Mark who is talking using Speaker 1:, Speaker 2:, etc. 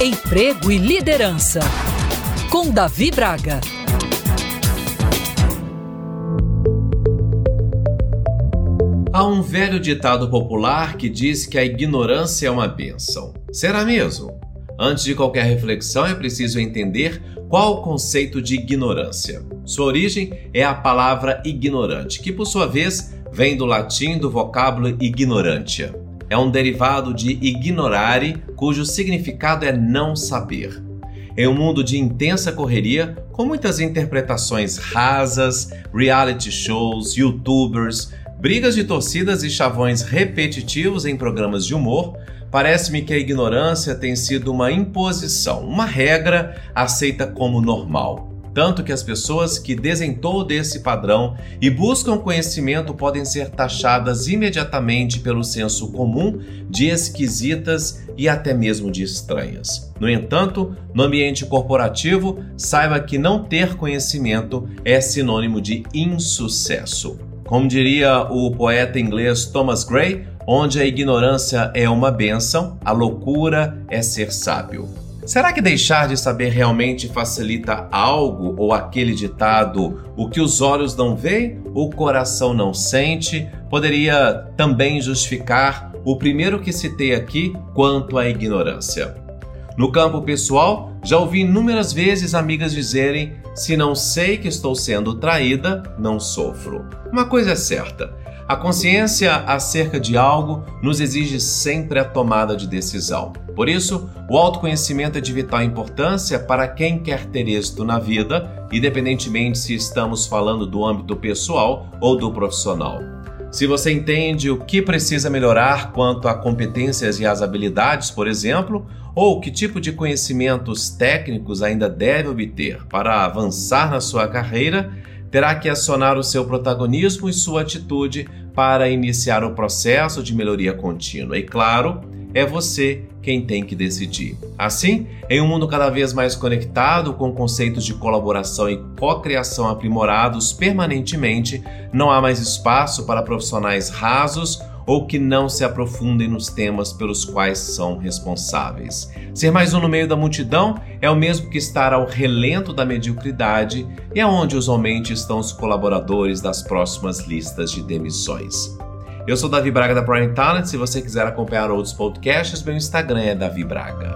Speaker 1: Emprego e Liderança, com Davi Braga.
Speaker 2: Há um velho ditado popular que diz que a ignorância é uma bênção. Será mesmo? Antes de qualquer reflexão, é preciso entender qual o conceito de ignorância. Sua origem é a palavra ignorante, que por sua vez vem do latim do vocábulo ignorantia é um derivado de ignorare, cujo significado é não saber. Em um mundo de intensa correria, com muitas interpretações rasas, reality shows, youtubers, brigas de torcidas e chavões repetitivos em programas de humor, parece-me que a ignorância tem sido uma imposição, uma regra aceita como normal. Tanto que as pessoas que desentou desse padrão e buscam conhecimento podem ser taxadas imediatamente pelo senso comum de esquisitas e até mesmo de estranhas. No entanto, no ambiente corporativo, saiba que não ter conhecimento é sinônimo de insucesso. Como diria o poeta inglês Thomas Gray, onde a ignorância é uma benção, a loucura é ser sábio. Será que deixar de saber realmente facilita algo ou aquele ditado o que os olhos não veem, o coração não sente, poderia também justificar o primeiro que citei aqui quanto à ignorância? No campo pessoal, já ouvi inúmeras vezes amigas dizerem: se não sei que estou sendo traída, não sofro. Uma coisa é certa: a consciência acerca de algo nos exige sempre a tomada de decisão. Por isso, o autoconhecimento é de vital importância para quem quer ter êxito na vida, independentemente se estamos falando do âmbito pessoal ou do profissional. Se você entende o que precisa melhorar quanto a competências e as habilidades, por exemplo, ou que tipo de conhecimentos técnicos ainda deve obter para avançar na sua carreira, terá que acionar o seu protagonismo e sua atitude para iniciar o processo de melhoria contínua. E claro, é você quem tem que decidir. Assim, em um mundo cada vez mais conectado, com conceitos de colaboração e cocriação aprimorados permanentemente, não há mais espaço para profissionais rasos ou que não se aprofundem nos temas pelos quais são responsáveis. Ser mais um no meio da multidão é o mesmo que estar ao relento da mediocridade e é usualmente estão os colaboradores das próximas listas de demissões. Eu sou Davi Braga da Prime Talent. Se você quiser acompanhar outros podcasts, meu Instagram é Davi Braga.